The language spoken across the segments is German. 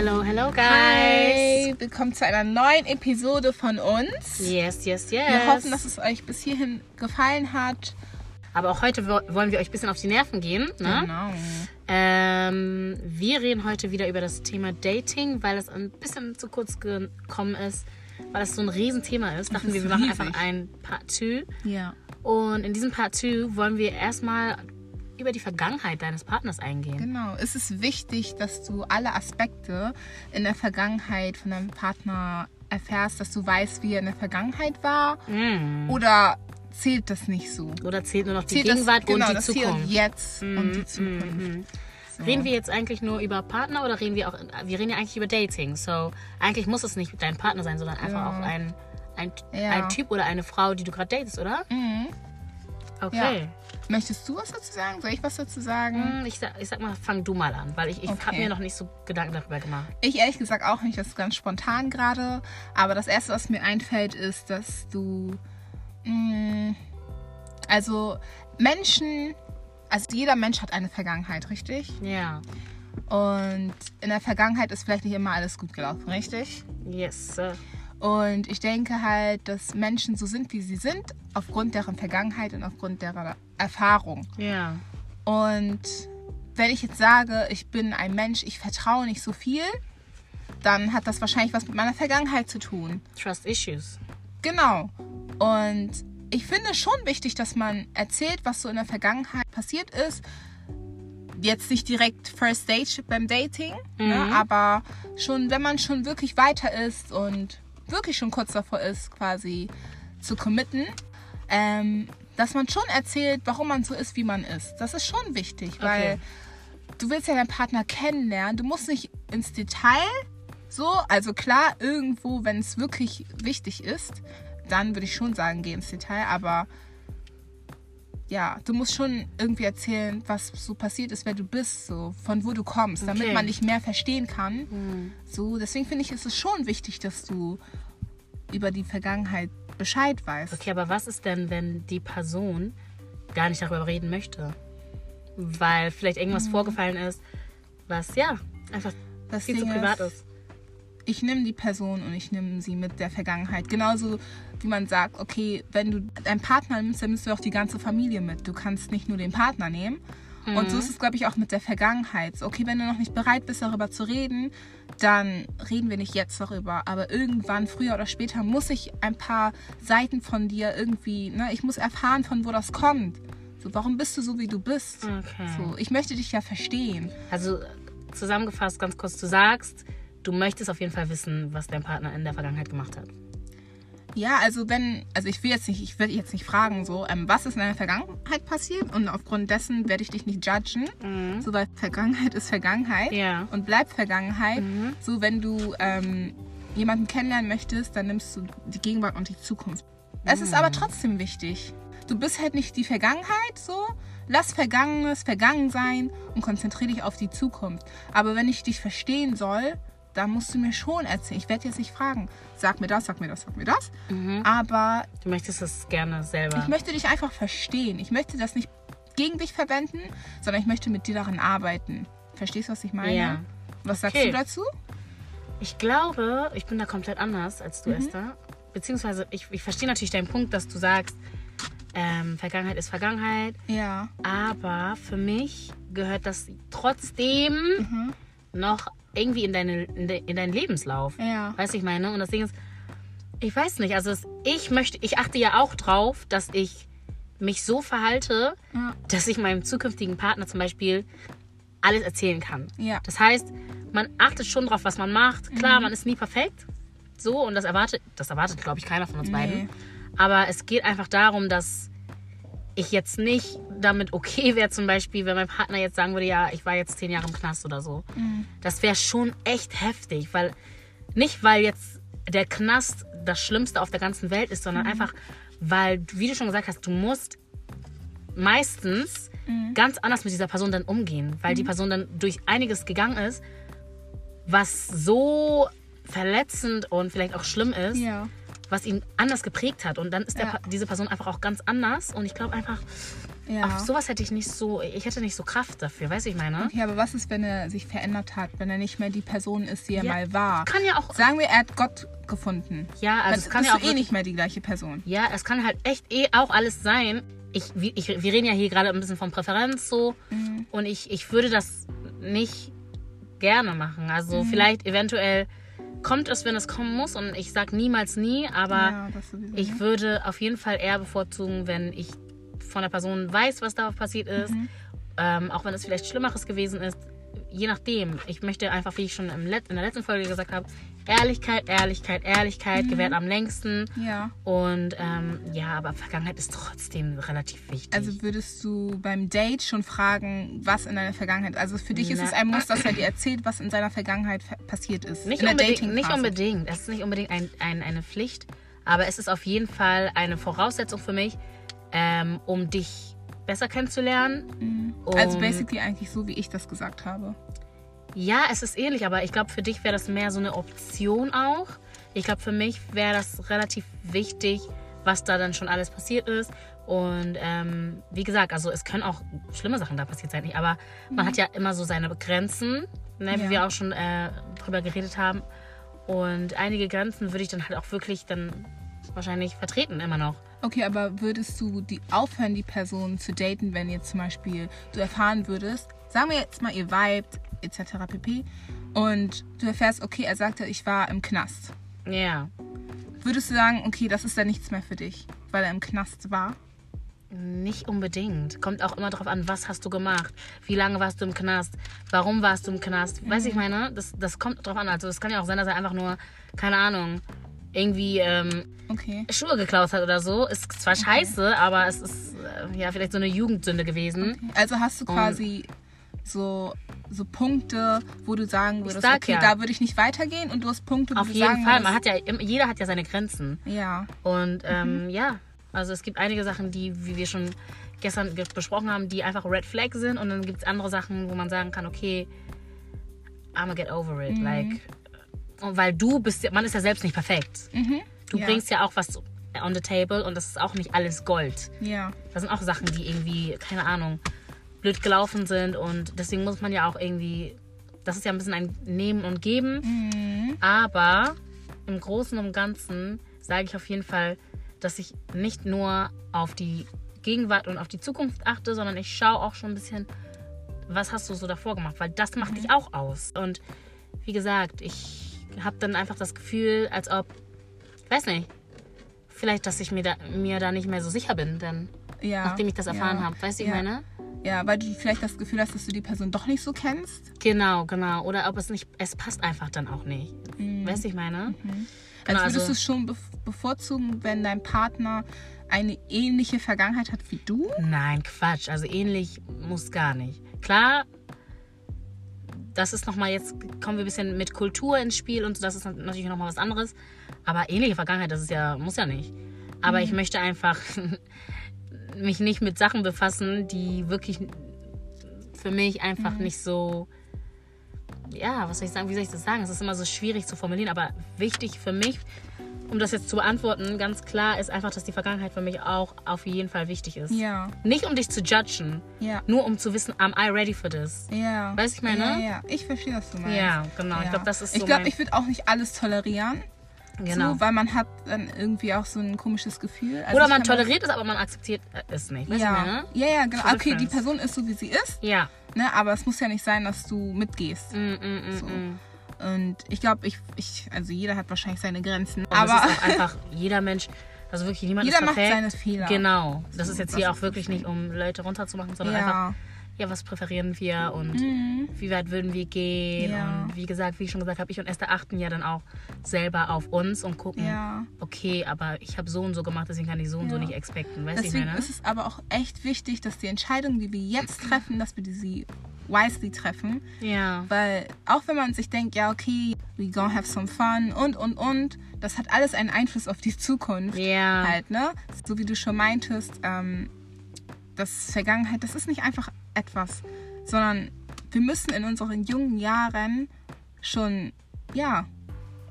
Hello, hello, guys. Hi, willkommen zu einer neuen Episode von uns. Yes, yes, yes. Wir hoffen, dass es euch bis hierhin gefallen hat. Aber auch heute wo- wollen wir euch ein bisschen auf die Nerven gehen. Ne? Genau. Ähm, wir reden heute wieder über das Thema Dating, weil es ein bisschen zu kurz gekommen ist, weil es so ein Riesenthema ist. Dachten ist wir, wir machen riesig. einfach ein Part 2. Ja. Und in diesem Part 2 wollen wir erstmal über die Vergangenheit deines Partners eingehen. Genau. Es ist wichtig, dass du alle Aspekte in der Vergangenheit von deinem Partner erfährst, dass du weißt, wie er in der Vergangenheit war. Mm. Oder zählt das nicht so? Oder zählt nur noch die Zählt das- Gegenwart genau, und die das Hier und Zukunft? jetzt und die Mhm, Zukunft. mhm. So. Reden wir jetzt eigentlich nur über Partner oder reden wir auch, wir reden ja eigentlich über Dating. So, eigentlich muss es nicht dein Partner sein, sondern einfach Ja. auch ein, ein, Ja. ein Typ oder eine Frau, die du gerade datest, oder? Mhm. Okay. Möchtest du was dazu sagen? Soll ich was dazu sagen? Hm, Ich, sag, ich sag mal, fang du mal an, weil ich, ich habe Okay. mir noch nicht so Gedanken darüber gemacht. Ich ehrlich gesagt auch nicht, das ist ganz spontan gerade. Aber das Erste, was mir einfällt, ist, dass du. Mh, also Menschen, also jeder Mensch hat eine Vergangenheit, richtig? Ja. Und in der Vergangenheit ist vielleicht nicht immer alles gut gelaufen, richtig? Yes. Sir. Und ich denke halt, dass Menschen so sind, wie sie sind, aufgrund deren Vergangenheit und aufgrund deren Erfahrung. Ja. Und wenn ich jetzt sage, ich bin ein Mensch, ich vertraue nicht so viel, dann hat das wahrscheinlich was mit meiner Vergangenheit zu tun. Trust issues. Genau. Und ich finde schon wichtig, dass man erzählt, was so in der Vergangenheit passiert ist. Jetzt nicht direkt First Date beim Dating, ne, Mhm. aber schon, wenn man schon wirklich weiter ist und wirklich schon kurz davor ist, quasi zu committen, ähm, dass man schon erzählt, warum man so ist, wie man ist. Das ist schon wichtig, weil Okay. du willst ja deinen Partner kennenlernen. Du musst nicht ins Detail so. Also klar, irgendwo, wenn es wirklich wichtig ist, dann würde ich schon sagen, geh ins Detail. Aber ja, du musst schon irgendwie erzählen, was so passiert ist, wer du bist, so von wo du kommst, damit Okay. man dich mehr verstehen kann. Hm. So, deswegen finde ich, ist es schon wichtig, dass du über die Vergangenheit Bescheid weißt. Okay, aber was ist denn, wenn die Person gar nicht darüber reden möchte? Weil vielleicht irgendwas Mhm. vorgefallen ist, was ja einfach Das viel zu Ding privat ist- ist. Ich nehme die Person und ich nehme sie mit der Vergangenheit. Genauso wie man sagt, okay, wenn du deinen Partner nimmst, dann nimmst du auch die ganze Familie mit. Du kannst nicht nur den Partner nehmen. Und so ist es, glaube ich, auch mit der Vergangenheit. Okay, wenn du noch nicht bereit bist, darüber zu reden, dann reden wir nicht jetzt darüber. Aber irgendwann, früher oder später, muss ich ein paar Seiten von dir irgendwie, ne, ich muss erfahren, von wo das kommt. So, warum bist du so, wie du bist? Okay. So, ich möchte dich ja verstehen. Also zusammengefasst, ganz kurz, du sagst, du möchtest auf jeden Fall wissen, was dein Partner in der Vergangenheit gemacht hat. Ja, also wenn, also ich will jetzt nicht, ich will jetzt nicht fragen, so, ähm, was ist in deiner Vergangenheit passiert und aufgrund dessen werde ich dich nicht judgen. So, weil Vergangenheit ist Vergangenheit Mhm. Ja. und bleibt Vergangenheit. Mhm. So, wenn du ähm, jemanden kennenlernen möchtest, dann nimmst du die Gegenwart und die Zukunft. Es ist Mhm. aber trotzdem wichtig. Du bist halt nicht die Vergangenheit, so. Lass Vergangenes vergangen sein und konzentriere dich auf die Zukunft. Aber wenn ich dich verstehen soll, dann musst du mir schon erzählen. Ich werde jetzt nicht fragen, sag mir das, sag mir das, sag mir das. Mhm. Aber Du möchtest es gerne selber. ich möchte dich einfach verstehen. Ich möchte das nicht gegen dich verwenden, sondern ich möchte mit dir daran arbeiten. Verstehst du, was ich meine? Ja. Was sagst Okay. du dazu? Ich glaube, ich bin da komplett anders als Mhm. du, Esther. Beziehungsweise, ich, ich verstehe natürlich deinen Punkt, dass du sagst, ähm, Vergangenheit ist Vergangenheit. Ja. Aber für mich gehört das trotzdem Mhm. noch irgendwie in, deine, in, de, in deinen Lebenslauf. Ja. Weißt du, ich meine? Und das Ding ist, ich weiß nicht, also es, ich möchte, ich achte ja auch drauf, dass ich mich so verhalte, Ja. dass ich meinem zukünftigen Partner zum Beispiel alles erzählen kann. Ja. Das heißt, man achtet schon drauf, was man macht. Klar, Mhm. man ist nie perfekt. So, und das erwartet, das erwartet, glaube ich, keiner von uns Nee. beiden. Aber es geht einfach darum, dass ich jetzt nicht damit okay wäre, zum Beispiel, wenn mein Partner jetzt sagen würde, ja, ich war jetzt zehn Jahre im Knast oder so. Mhm. Das wäre schon echt heftig, weil nicht, weil jetzt der Knast das Schlimmste auf der ganzen Welt ist, Mhm. sondern einfach, weil, wie du schon gesagt hast, du musst meistens ganz anders mit dieser Person dann umgehen, weil die Person dann durch einiges gegangen ist, was so verletzend und vielleicht auch schlimm ist, Ja. Was ihn anders geprägt hat. Und dann ist der, Ja. Diese Person einfach auch ganz anders. Und ich glaube einfach, Ja. auf sowas hätte ich nicht so, ich hätte nicht so Kraft dafür, weißt du, ich meine? Okay, aber was ist, wenn er sich verändert hat, wenn er nicht mehr die Person ist, die er Ja, mal war? Kann ja auch, Sagen wir, er hat Gott gefunden. ja, also Dann es kann ja auch eh nicht mehr die gleiche Person. Ja, es kann halt echt eh auch alles sein. Ich, ich, wir reden ja hier gerade ein bisschen von Präferenz so. Mhm. Und ich, ich würde das nicht gerne machen. Mhm. Also vielleicht eventuell kommt es, wenn es kommen muss. Und ich sag niemals nie, aber ja, ich würde auf jeden Fall eher bevorzugen, wenn ich von der Person weiß, was da passiert ist. Mhm. Ähm, auch wenn es vielleicht Schlimmeres gewesen ist. Je nachdem. Ich möchte einfach, wie ich schon in der letzten Folge gesagt habe, Ehrlichkeit, Ehrlichkeit, Ehrlichkeit Mhm. gewährt am längsten. ja. Und ähm, ja, aber Vergangenheit ist trotzdem relativ wichtig. Also würdest du beim Date schon fragen, was in deiner Vergangenheit, also für dich ist Na. es ein Muss, dass er dir erzählt, was in seiner Vergangenheit passiert ist. nicht in der unbedingt, Dating nicht unbedingt. Es ist nicht unbedingt ein, ein, eine Pflicht, aber es ist auf jeden Fall eine Voraussetzung für mich, ähm, um dich besser kennenzulernen. Also Um- basically eigentlich so, wie ich das gesagt habe. Ja, es ist ähnlich, aber ich glaube, für dich wäre das mehr so eine Option auch. Ich glaube, für mich wäre das relativ wichtig, was da dann schon alles passiert ist. Und ähm, wie gesagt, also es können auch schlimme Sachen da passiert sein, aber man hat ja immer so seine Grenzen, ne, wie Ja. wir auch schon äh, drüber geredet haben. Und einige Grenzen würde ich dann halt auch wirklich dann wahrscheinlich vertreten immer noch. Okay, aber würdest du die aufhören, die Person zu daten, wenn jetzt zum Beispiel du erfahren würdest, sagen wir jetzt mal, ihr vibet, etc. pp. Und du erfährst, okay, er sagte, ich war im Knast. Ja. Würdest du sagen, okay, das ist dann nichts mehr für dich, weil er im Knast war? Nicht unbedingt. Kommt auch immer darauf an, was hast du gemacht? Wie lange warst du im Knast? Warum warst du im Knast? Weiß ich meine? Das, das kommt drauf an. Also es kann ja auch sein, dass er einfach nur, keine Ahnung, irgendwie ähm, Okay. Schuhe geklaut hat oder so. Ist zwar scheiße, aber es ist äh, ja vielleicht so eine Jugendsünde gewesen. Also hast du quasi so, so Punkte, wo du sagen würdest, okay, ja. da würde ich nicht weitergehen und du hast Punkte, wo Auf du jeden sagen Fall. Man hat ja, jeder hat ja seine Grenzen. ja, Und ähm, ja, also es gibt einige Sachen, die, wie wir schon gestern ge- besprochen haben, die einfach Red Flag sind. Und dann gibt es andere Sachen, wo man sagen kann, okay, I'ma get over it. Like, und weil du bist, man ist ja selbst nicht perfekt. Du Ja. bringst ja auch was on the table und das ist auch nicht alles Gold. ja, Das sind auch Sachen, die irgendwie, keine Ahnung, blöd gelaufen sind. Und deswegen muss man ja auch irgendwie, das ist ja ein bisschen ein Nehmen und Geben. Aber im Großen und Ganzen sage ich auf jeden Fall, dass ich nicht nur auf die Gegenwart und auf die Zukunft achte, sondern ich schaue auch schon ein bisschen, was hast du so davor gemacht, weil das macht dich auch aus. Und wie gesagt, ich habe dann einfach das Gefühl, als ob, ich weiß nicht, vielleicht, dass ich mir da, mir da nicht mehr so sicher bin, denn ja. nachdem ich das erfahren ja, habe. Weißt du, ich ja. meine? Ja, weil du vielleicht das Gefühl hast, dass du die Person doch nicht so kennst. Genau, genau. Oder ob es nicht, es passt einfach dann auch nicht. Weißt du, ich meine? Genau, also würdest also, du es schon bevorzugen, wenn dein Partner eine ähnliche Vergangenheit hat wie du? nein, Quatsch. Also ähnlich muss gar nicht. Klar, das ist nochmal jetzt, kommen wir ein bisschen mit Kultur ins Spiel und so, das ist natürlich nochmal was anderes. Aber ähnliche Vergangenheit, das ist ja, muss ja nicht. Aber ich möchte einfach mich nicht mit Sachen befassen, die wirklich für mich einfach nicht so. Ja, was soll ich sagen? Wie soll ich das sagen? Es ist immer so schwierig zu formulieren, aber wichtig für mich, um das jetzt zu beantworten, ganz klar ist einfach, dass die Vergangenheit für mich auch auf jeden Fall wichtig ist. Ja, Nicht um dich zu judgen, ja, nur um zu wissen, am I ready for this? ja. Weißt du, ich meine? Ja, ja. Ich verstehe, was du meinst. Ja, genau. Ich Ja. glaube, das ist Ich so glaube, mein, ich würde auch nicht alles tolerieren. genau. So, weil man hat dann irgendwie auch so ein komisches Gefühl. Also Oder ich man toleriert es, aber man akzeptiert es nicht. Weißt du, ja. meine? ja, ja, genau. Okay, die. Person ist so, wie sie ist, Ja. ne? aber es muss ja nicht sein, dass du mitgehst. Mm, mm, mm, So. mm. Und ich glaube, ich, ich, also jeder hat wahrscheinlich seine Grenzen. Und aber das ist auch einfach, jeder Mensch, also wirklich niemand jeder ist macht perfekt. seine Fehler. Genau. Das ist jetzt hier auch wirklich nicht, um Leute runterzumachen, sondern einfach, Ja, ja, was präferieren wir und wie weit würden wir gehen? Mhm. Ja. Und wie gesagt, wie ich schon gesagt habe, ich und Esther achten ja dann auch selber auf uns und gucken, ja. okay, aber ich habe so und so gemacht, deswegen kann ich so und so Ja. nicht expecten. Weißt du, ich Deswegen meine? ist es aber auch echt wichtig, dass die Entscheidungen, die wir jetzt treffen, dass wir die sie wisely treffen. Ja. Weil auch wenn man sich denkt, ja, okay, we gonna have some fun und, und, und, das hat alles einen Einfluss auf die Zukunft. Ja. Halt, ne? So wie du schon meintest, ähm, das Vergangenheit, das ist nicht einfach etwas, sondern wir müssen in unseren jungen Jahren schon, ja,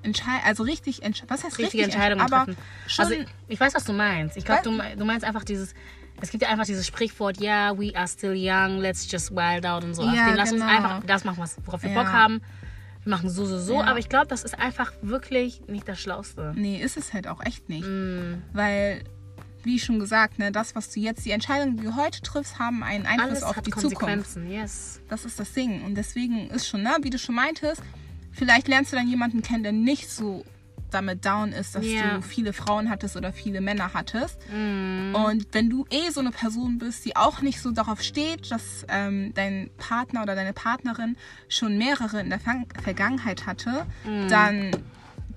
entscheiden, also richtig, was heißt richtige richtig Entscheidungen entsch- aber treffen. Schon, also ich weiß, was du meinst. Ich glaube, du meinst einfach dieses, Es gibt ja einfach dieses Sprichwort, ja, we are still young, let's just wild out und so. Ja, Deswegen lass uns genau. einfach das machen, was, worauf wir Ja. Bock haben. Wir machen so, so, so. Ja. Aber ich glaube, das ist einfach wirklich nicht das Schlauste. Nee, ist es halt auch echt nicht. Mm. Weil, wie schon gesagt, ne, das, was du jetzt, die Entscheidungen, die du heute triffst, haben einen Einfluss Alles auf hat die Zukunft. Konsequenzen, yes. Das ist das Ding. Und deswegen ist schon, ne, wie du schon meintest, vielleicht lernst du dann jemanden kennen, der nicht so damit down ist, dass Ja. du viele Frauen hattest oder viele Männer hattest. Mm. Und wenn du eh so eine Person bist, die auch nicht so darauf steht, dass ähm, dein Partner oder deine Partnerin schon mehrere in der Fang Vergangenheit hatte, dann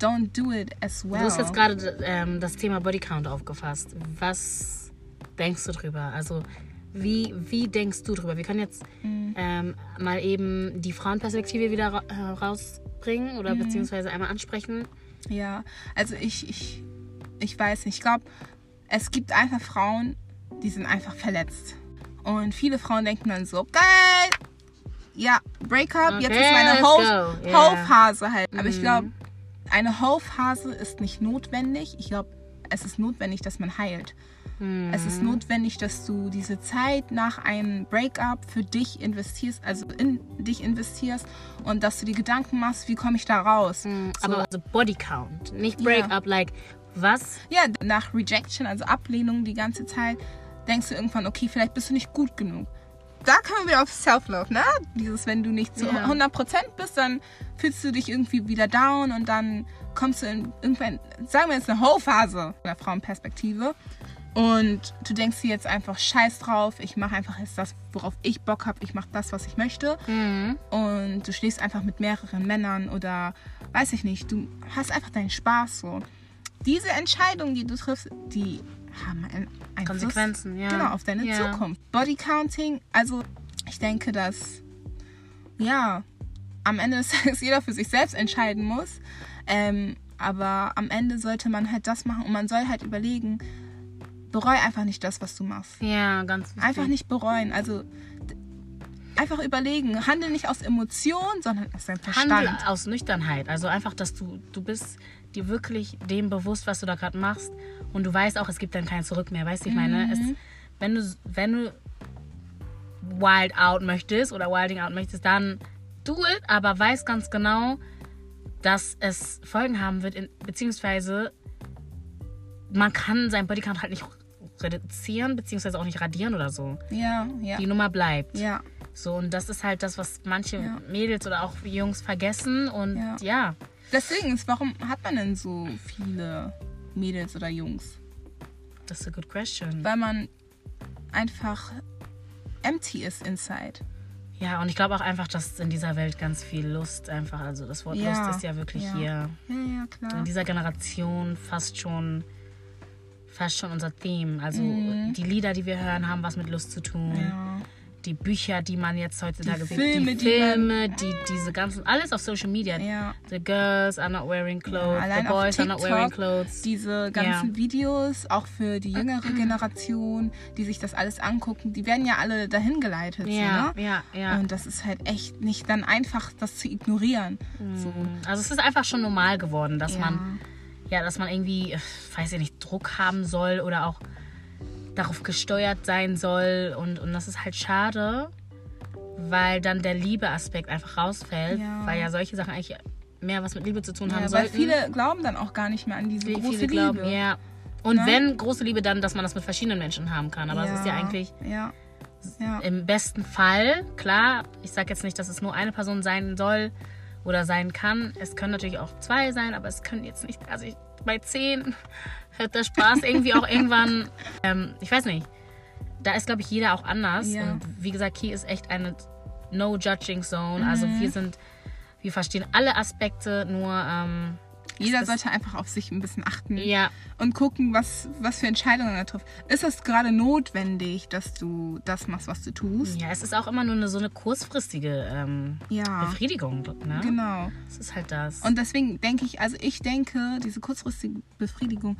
don't do it as well. Du hast jetzt gerade ähm, das Thema Bodycount aufgefasst. Was denkst du drüber? Also, wie, wie denkst du drüber? Wir können jetzt Mhm. ähm, mal eben die Frauenperspektive wieder ra äh, rausbringen oder Mhm. beziehungsweise einmal ansprechen. Ja, also ich, ich, ich weiß nicht. Ich glaube, es gibt einfach Frauen, die sind einfach verletzt. Und viele Frauen denken dann so, geil, ja, Breakup, jetzt Okay, ist meine Ho-. Ho-Phase halt. Aber ich glaube, eine Ho-Phase ist nicht notwendig. Ich glaube, es ist notwendig, dass man heilt. Es ist notwendig, dass du diese Zeit nach einem Breakup für dich investierst, also in dich investierst und dass du dir Gedanken machst, wie komme ich da raus. Aber also Bodycount, nicht Breakup, like was? ja, nach Rejection, also Ablehnung die ganze Zeit, denkst du irgendwann, okay, vielleicht bist du nicht gut genug. Da kommen wir wieder auf Self-Love, ne? Dieses, wenn du nicht zu Ja. 100% bist, dann fühlst du dich irgendwie wieder down und dann kommst du in irgendwann, sagen wir jetzt eine Ho-Phase der Frauenperspektive und du denkst dir jetzt einfach scheiß drauf, ich mache einfach jetzt das, worauf ich Bock habe, ich mache das, was ich möchte Mhm. und du schläfst einfach mit mehreren Männern oder weiß ich nicht, du hast einfach deinen Spaß so. Diese Entscheidungen, die du triffst, die haben einen Einfluss Konsequenzen, ja. genau, auf deine Ja. Zukunft. Bodycounting, also ich denke, dass ja, am Ende des Tages jeder für sich selbst entscheiden muss. Ähm, aber am Ende sollte man halt das machen und man soll halt überlegen, bereu einfach nicht das, was du machst. Ja, ganz wichtig. Einfach nicht bereuen. Also einfach überlegen. Handel nicht aus Emotionen, sondern aus deinem Verstand. Handel aus Nüchternheit. Also einfach, dass du, du bist dir wirklich dem bewusst, was du da gerade machst. Und du weißt auch, es gibt dann kein Zurück mehr. Weißt du, ich meine, es, wenn, du, wenn du wild out möchtest oder wilding out möchtest, dann do it, aber weiß ganz genau, dass es Folgen haben wird, in, beziehungsweise man kann seinen Bodycount halt nicht reduzieren, beziehungsweise auch nicht radieren oder so. Ja, ja. Die Nummer bleibt. Ja, So, und das ist halt das, was manche Ja. Mädels oder auch Jungs vergessen. Und Ja. ja, deswegen ist, warum hat man denn so viele Mädels oder Jungs? das ist a good question. Weil man einfach empty ist inside. Ja, und ich glaube auch einfach, dass in dieser Welt ganz viel Lust einfach, also das Wort Ja, Lust ist ja wirklich ja. hier Ja, in dieser Generation fast schon fast schon unser Theme. Also Mhm. die Lieder, die wir hören, haben was mit Lust zu tun. Ja. Die Bücher, die man jetzt heutzutage sieht, Filme, die Filme, die, diese ganzen, alles auf Social Media. Ja. The girls are not wearing clothes, the Allein auf boys are not wearing TikTok, clothes. diese ganzen Ja. Videos, auch für die jüngere Generation, die sich das alles angucken, die werden ja alle dahin geleitet. Ja, so, ne? ja, ja. Und das ist halt echt nicht dann einfach, das zu ignorieren. So. Also es ist einfach schon normal geworden, dass Ja. man ja, dass man irgendwie, äh, weiß ich nicht, Druck haben soll oder auch darauf gesteuert sein soll und, und das ist halt schade, weil dann der Liebeaspekt einfach rausfällt, Ja. weil ja solche Sachen eigentlich mehr was mit Liebe zu tun haben Ja, weil sollten. viele glauben dann auch gar nicht mehr an diese Wie- große viele glauben, Liebe. ja. Und Ne? wenn große Liebe, dann, dass man das mit verschiedenen Menschen haben kann. Aber es ist ja eigentlich Ja. Ja. im besten Fall, klar, ich sage jetzt nicht, dass es nur eine Person sein soll oder sein kann. Es können natürlich auch zwei sein, aber es können jetzt nicht, also ich, bei zehn hört der Spaß irgendwie auch irgendwann, ähm, ich weiß nicht, da ist, glaube ich, jeder auch anders. Ja. Und wie gesagt, hier ist echt eine No-Judging-Zone. Also Mhm. wir sind, wir verstehen alle Aspekte, nur, ähm, Jeder sollte einfach auf sich ein bisschen achten ja, und gucken, was, was für Entscheidungen er trifft. Ist es gerade notwendig, dass du das machst, was du tust? ja, es ist auch immer nur eine, so eine kurzfristige ähm, Ja. Befriedigung. Ne? Genau. Das ist halt das. Und deswegen denke ich, also ich denke, diese kurzfristige Befriedigung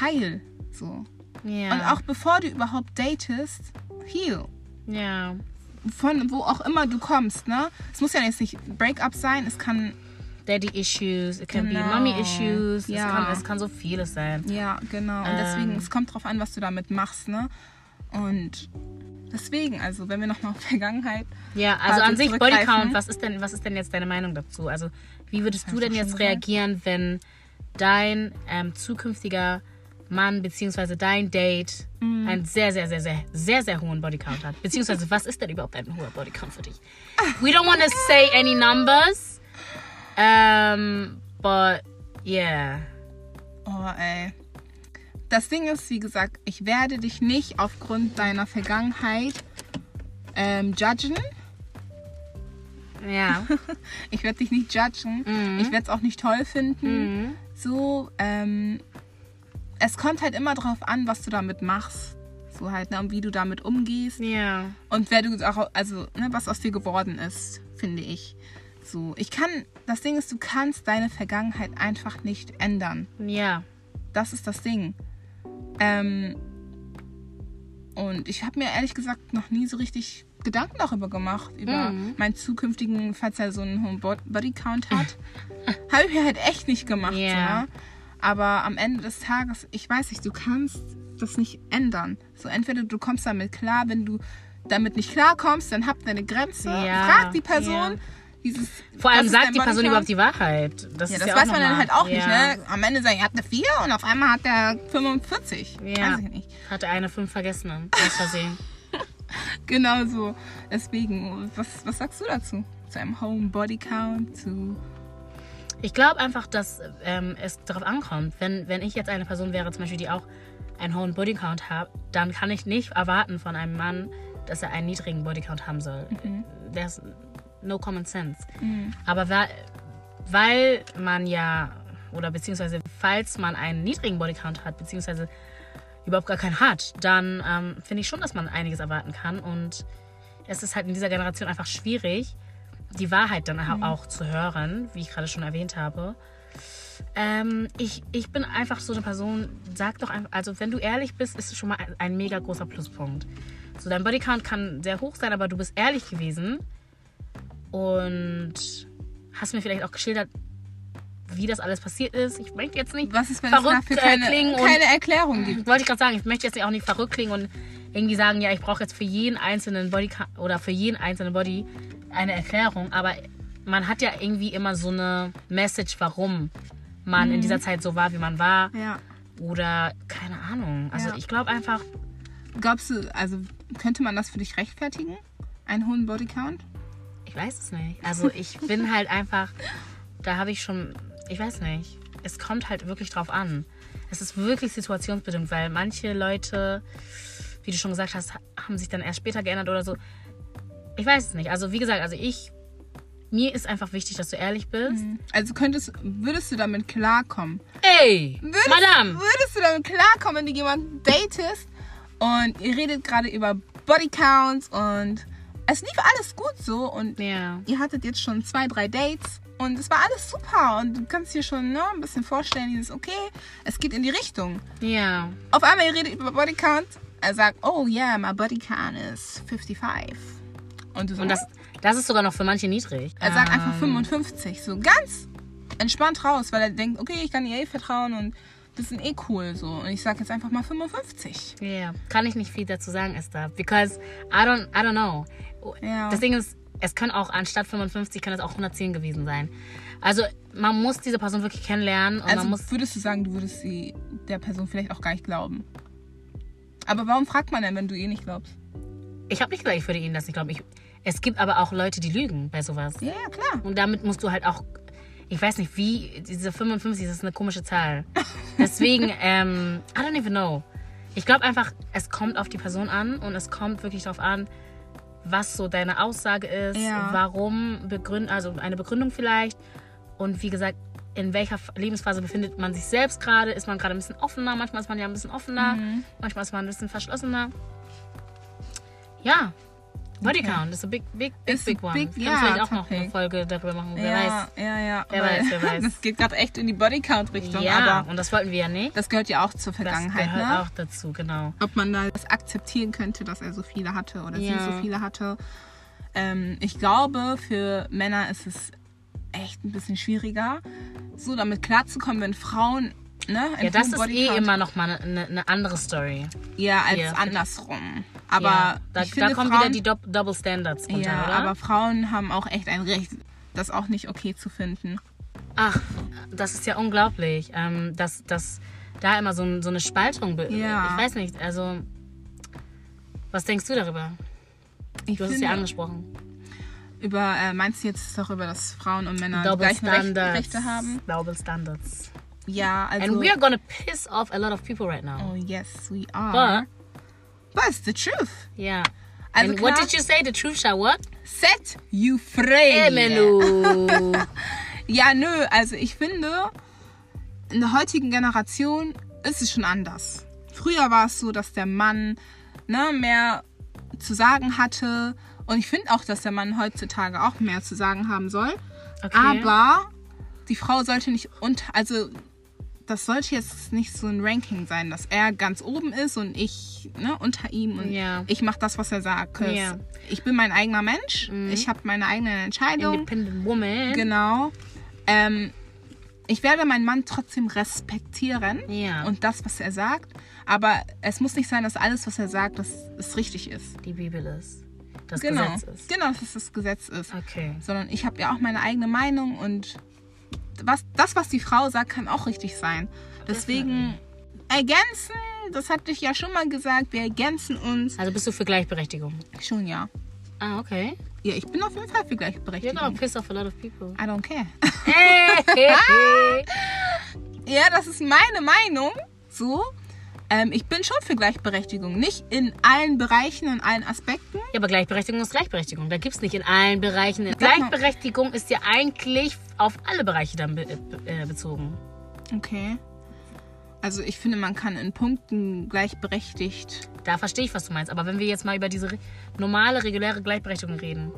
heil so. ja. Und auch bevor du überhaupt datest, heal. ja. Von wo auch immer du kommst, ne? Es muss ja jetzt nicht Breakup sein, es kann, Daddy Issues, it can Genau. be Mommy Issues, Ja. es, kann, es kann so vieles sein. ja, genau. Und Ähm. deswegen, es kommt drauf an, was du damit machst, ne? Und deswegen, also wenn wir nochmal auf Vergangenheit. Ja, also an sich. Bodycount, was ist denn, was ist denn jetzt deine Meinung dazu? Also wie würdest du denn jetzt gesagt. reagieren, wenn dein ähm, zukünftiger Mann beziehungsweise dein Date Mhm. einen sehr, sehr, sehr, sehr, sehr, sehr hohen Bodycount hat? Beziehungsweise was ist denn überhaupt ein hoher Bodycount für dich? We don't want to say any numbers, um, but yeah. Oh, ey. Das Ding ist, wie gesagt, ich werde dich nicht aufgrund deiner Vergangenheit ähm, judgen. Ja. Ich werde dich nicht judgen. Mhm. Ich werde es auch nicht toll finden. Mhm. So, ähm, es kommt halt immer drauf an, was du damit machst. So halt, ne, und wie du damit umgehst. Ja. Und wer du auch, also, ne, was aus dir geworden ist, finde ich. So, ich kann, das Ding ist, du kannst deine Vergangenheit einfach nicht ändern. Ja. Das ist das Ding. Ähm, und ich habe mir ehrlich gesagt noch nie so richtig Gedanken darüber gemacht, über Mhm. meinen zukünftigen, falls er so einen hohen Bo- Bodycount hat. habe ich mir halt echt nicht gemacht. Ja. Ja. Aber am Ende des Tages, ich weiß nicht, du kannst das nicht ändern. So entweder du kommst damit klar, wenn du damit nicht klarkommst, dann habt eine Grenze. Ja, Frag die Person. ja. Dieses, Vor allem sagt die Person überhaupt die Wahrheit. Das Ja, ist das ja weiß man dann halt auch ja. nicht, ne? Am Ende sagt er, er hat eine 4 und auf einmal hat er 45. Ja. Weiß ich nicht. Hatte eine 5 vergessen, aus Versehen. Genau so. Deswegen, was, was sagst du dazu? Zu einem Home Body Count, zu. Ich glaube einfach, dass ähm, es darauf ankommt. Wenn, wenn ich jetzt eine Person wäre, zum Beispiel, die auch einen hohen Bodycount hat, dann kann ich nicht erwarten von einem Mann, dass er einen niedrigen Bodycount haben soll. There's no common sense. Aber weil, weil man ja, oder beziehungsweise falls man einen niedrigen Bodycount hat, beziehungsweise überhaupt gar keinen hat, dann ähm, finde ich schon, dass man einiges erwarten kann. Und es ist halt in dieser Generation einfach schwierig, die Wahrheit dann Mhm. auch zu hören, wie ich gerade schon erwähnt habe. Ähm, ich, ich bin einfach so eine Person, sag doch einfach, also wenn du ehrlich bist, ist es schon mal ein, ein mega großer Pluspunkt. So, dein Bodycount kann sehr hoch sein, aber du bist ehrlich gewesen und hast mir vielleicht auch geschildert, wie das alles passiert ist. Ich möchte jetzt nicht Was ist, wenn es verrückt dafür äh, keine, klingen und keine Erklärung gibt? wollte ich gerade sagen, ich möchte jetzt auch nicht verrückt klingen und irgendwie sagen, ja, ich brauche jetzt für jeden einzelnen Body oder für jeden einzelnen Body eine Erklärung, aber man hat ja irgendwie immer so eine Message, warum man in dieser Zeit so war, wie man war Ja. oder keine Ahnung. Also Ja. ich glaube einfach, Glaubst du, also könnte man das für dich rechtfertigen? Einen hohen Body Count? ich weiß es nicht. Also ich bin halt einfach, da habe ich schon, ich weiß nicht. Es kommt halt wirklich drauf an. Es ist wirklich situationsbedingt, weil manche Leute, wie du schon gesagt hast, haben sich dann erst später geändert oder so. Ich weiß es nicht. Also wie gesagt, also ich, mir ist einfach wichtig, dass du ehrlich bist. Also könntest, würdest du damit klarkommen? Ey, Würdest, Madame! Würdest du damit klarkommen, wenn du jemanden datest und ihr redet gerade über Body Counts und es lief alles gut so und Ja. ihr hattet jetzt schon zwei, drei Dates und es war alles super und du kannst dir schon ne, ein bisschen vorstellen, dieses, okay, es geht in die Richtung. Ja. Auf einmal ihr redet über Body Count, er sagt, oh yeah, my Body Count is 55. Und du so, Und das, das ist sogar noch für manche niedrig. er sagt einfach Ähm, 55, so ganz entspannt raus, weil er denkt, okay, ich kann ihr eh vertrauen und das sind eh cool so. Und ich sag jetzt einfach mal 55. Ja, kann ich nicht viel dazu sagen, Esther. Because I don't, I don't know. Ja. Das Ding ist, es können auch anstatt 55 kann es auch 110 gewesen sein. Also man muss diese Person wirklich kennenlernen und Also man muss. würdest du sagen, du würdest sie der Person vielleicht auch gar nicht glauben? Aber warum fragt man denn, wenn du eh nicht glaubst? Ich habe nicht gesagt, ich würde ihnen das nicht glauben. Ich, es gibt aber auch Leute, die lügen bei sowas. Ja, ja, klar. Und damit musst du halt auch. Ich weiß nicht, wie. Diese 55, das ist eine komische Zahl. Deswegen, ähm, I don't even know. Ich glaube einfach, es kommt auf die Person an und es kommt wirklich darauf an, was so deine Aussage ist, Ja. warum begründen, also eine Begründung vielleicht. Und wie gesagt, in welcher Lebensphase befindet man sich selbst gerade? Ist man gerade ein bisschen offener? Manchmal ist man ja ein bisschen offener, Mhm. manchmal ist man ein bisschen verschlossener. Ja. Body Okay. Count ist a big, big, big, big ein one. big- Wir ja, können vielleicht auch noch eine Folge darüber machen. Wer ja, weiß. ja, ja. Wer weiß, wer weiß. Das geht gerade echt in die Bodycount-Richtung, Ja, aber und das wollten wir ja nicht. das gehört ja auch zur Das Vergangenheit, gehört ne? auch dazu, genau. Ob man da das akzeptieren könnte, dass er so viele hatte oder Ja. sie so viele hatte. Ähm, ich glaube, für Männer ist es echt ein bisschen schwieriger, so damit klarzukommen, wenn Frauen ne? Ja, ein das ist Bodycount. eh immer noch mal eine ne, ne andere Story. Ja, als Ja. andersrum. Aber ja, da, ich finde, da kommen Frauen, wieder die Dopp Double Standards runter, Ja, oder? aber Frauen haben auch echt ein Recht, das auch nicht okay zu finden. Ach, das ist ja unglaublich, ähm, dass, dass da immer so, so eine Spaltung. Ja. Ich weiß nicht, also was denkst du darüber? Ich Du hast es finde, ja angesprochen. über, äh, meinst du jetzt darüber, dass Frauen und Männer die Double gleichen Recht, Standards. Rechte haben? Double Standards. Ja, also. And we are gonna piss off a lot of people right now. oh yes, we are. But, But it's the truth. yeah. Also And what did you say? The truth shall what? set you free. Emenu. Ja, nö, also ich finde, in der heutigen Generation ist es schon anders. Früher war es so, dass der Mann ne, mehr zu sagen hatte. Und ich finde auch, dass der Mann heutzutage auch mehr zu sagen haben soll. Okay. Aber die Frau sollte nicht unter. Also, das sollte jetzt nicht so ein Ranking sein, dass er ganz oben ist und ich ne, unter ihm und Ja. ich mache das, was er sagt. Mhm. Ich bin mein eigener Mensch. Ich habe meine eigenen Entscheidungen. Independent woman. Genau. Ähm, ich werde meinen Mann trotzdem respektieren Ja. und das, was er sagt. Aber es muss nicht sein, dass alles, was er sagt, dass es richtig ist. Die Bibel ist. Das Genau. Gesetz ist. Genau, dass es das Gesetz ist. Okay. Sondern ich habe ja auch meine eigene Meinung und was, das, was die Frau sagt, kann auch richtig sein. Deswegen ergänzen, das hatte ich ja schon mal gesagt, wir ergänzen uns. Also bist du für Gleichberechtigung? Schon ja. Ah, okay. Ja, ich bin auf jeden Fall für You're gonna Gleichberechtigung. piss off a lot of people. I don't care. hey, hey, hey. Ja, das ist meine Meinung. So. Ähm, ich bin schon für Gleichberechtigung. Nicht in allen Bereichen und allen Aspekten. Ja, aber Gleichberechtigung ist Gleichberechtigung. Da gibt es nicht in allen Bereichen. Gleichberechtigung ist ja eigentlich auf alle Bereiche dann be äh, bezogen. Okay. Also ich finde, man kann in Punkten gleichberechtigt. Da verstehe ich, was du meinst. Aber wenn wir jetzt mal über diese normale, reguläre Gleichberechtigung reden,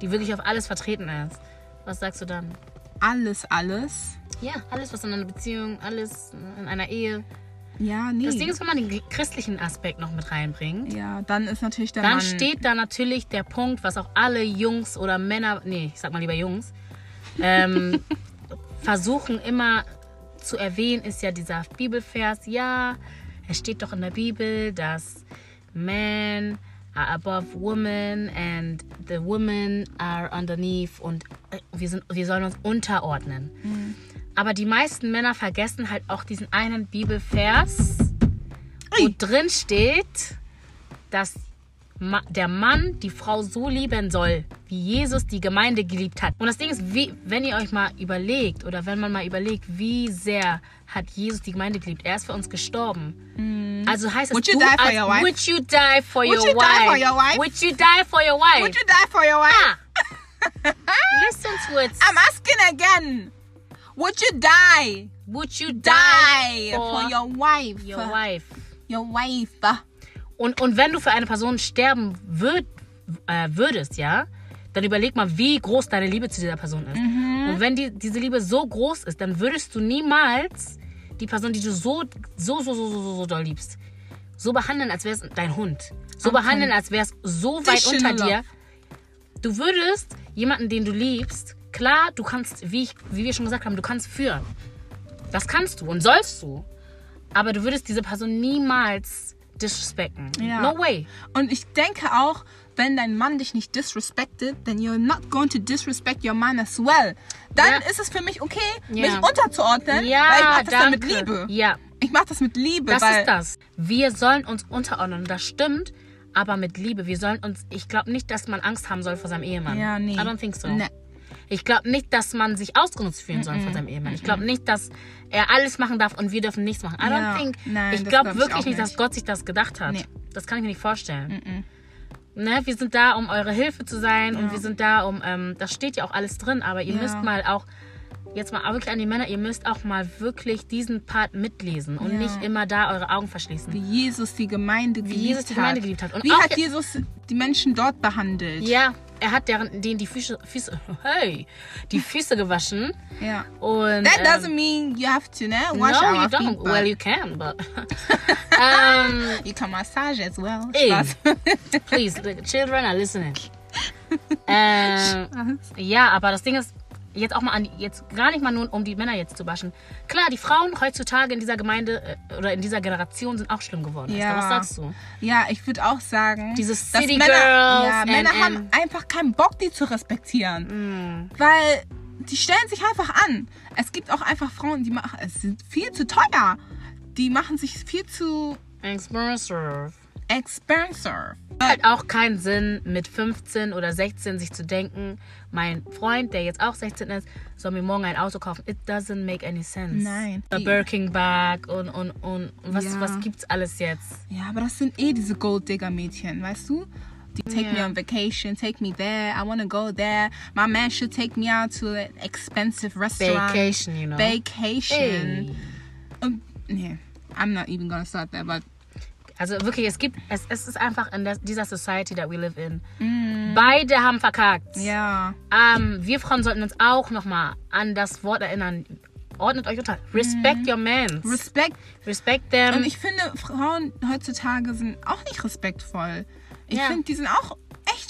die wirklich auf alles vertreten ist, was sagst du dann? Alles, alles. Ja, alles, was in einer Beziehung, alles in einer Ehe. Ja, nee. Das Ding ist, wenn man den christlichen Aspekt noch mit reinbringt, ja, dann ist natürlich der dann Mann. steht da natürlich der Punkt, was auch alle Jungs oder Männer, nee, ich sag mal lieber Jungs, ähm, versuchen immer zu erwähnen, ist ja dieser Bibelvers. Ja, es steht doch in der Bibel, dass men are above women and the women are underneath und äh, wir, sind, wir sollen uns unterordnen. Aber die meisten Männer vergessen halt auch diesen einen Bibelvers, wo Ui. drin steht, dass der Mann die Frau so lieben soll, wie Jesus die Gemeinde geliebt hat. Und das Ding ist, wie, wenn ihr euch mal überlegt oder wenn man mal überlegt, wie sehr hat Jesus die Gemeinde geliebt. Er ist für uns gestorben. Also heißt es, Mm. Would you du die for your wife? Would you die for, Would your, you die wife? for your wife? Would you die for your wife? Would you die for your wife? Ah. Listen to it. I'm asking again. Would you die? Would you die, Die for, for your wife. your wife? Your wife. Und, und wenn du für eine Person sterben würd, äh, würdest, ja, dann überleg mal, wie groß deine Liebe zu dieser Person ist. Und wenn die, diese Liebe so groß ist, dann würdest du niemals die Person, die du so, so, so, so, so, so, so doll liebst, so behandeln, als wäre es dein Hund. So Okay. behandeln, als wäre es so weit schöne unter Love. dir. Du würdest jemanden, den du liebst, klar, du kannst, wie, ich, wie wir schon gesagt haben, du kannst führen. Das kannst du und sollst du. Aber du würdest diese Person niemals disrespekten. Ja. No way. Und ich denke auch, wenn dein Mann dich nicht disrespected, then you're not going to disrespect your man as well. Dann Ja. ist es für mich okay, Ja. mich unterzuordnen, Ja, weil ich mache das dann mit Liebe. Ja, Ich mache das mit Liebe, das ist das. Wir sollen uns unterordnen. Das stimmt, aber mit Liebe. Wir sollen uns. Ich glaube nicht, dass man Angst haben soll vor seinem Ehemann. Ja, nee. I don't think so. Nee. Ich glaube nicht, dass man sich ausgenutzt fühlen soll von seinem Ehemann. Ich glaube nicht, dass er alles machen darf und wir dürfen nichts machen. I Ja, don't think. nein, ich glaube glaub ich wirklich nicht, dass. Gott sich das gedacht hat. Nee. Das kann ich mir nicht vorstellen. Ne, wir sind da, um eure Hilfe zu sein und wir sind da, um, ähm, das steht ja auch alles drin, aber ihr Ja. müsst mal auch, jetzt mal wirklich an die Männer, ihr müsst auch mal wirklich diesen Part mitlesen und Ja. nicht immer da eure Augen verschließen. wie Jesus die Gemeinde geliebt Jesus die Gemeinde hat. geliebt hat. Und wie hat Jesus die Menschen dort behandelt? Ja, er hat deren, denen die Füße, Füße, hey, die Füße gewaschen Ja. und That ähm, doesn't mean you have to, ne? Wash no, our you don't. feet, but Well, you can, but um, you can massage as well. Ey. Please, the children are listening. ähm, ja, aber das Ding ist, jetzt auch mal an, jetzt gar nicht mal nur um die Männer jetzt zu waschen. Klar, die Frauen heutzutage in dieser Gemeinde äh, oder in dieser Generation sind auch schlimm geworden. Ja. Was sagst du? Ja, ich würde auch sagen, Dieses dass City Männer, Girls ja, Männer and- haben einfach keinen Bock, die zu respektieren. Weil die stellen sich einfach an. Es gibt auch einfach Frauen, die machen, es sind viel zu teuer. Die machen sich viel zu Expensive. Expensive. Halt auch keinen Sinn, mit 15 oder 16 sich zu denken, mein Freund, der jetzt auch 16 ist, soll mir morgen ein Auto kaufen. It doesn't make any sense. Nein. A Birking Bag und, und, und was, Ja. was gibt's alles jetzt? Ja, aber das sind eh diese Gold-Digger-Mädchen, weißt du? Die take me Ja. on vacation, take me there, I wanna go there. My man should take me out to an expensive restaurant. Vacation, you know. Vacation. Ey. Und, nee, I'm not even gonna start there, but Also wirklich, es gibt, es, es ist einfach in dieser Society that we live in. Mm. Beide haben verkackt. ja. Ähm, wir Frauen sollten uns auch nochmal an das Wort erinnern. Ordnet euch unter. Respect your men. Respekt. Respect them. Mm. Und ich finde, Frauen heutzutage sind auch nicht respektvoll. Ich Ja. finde, die sind auch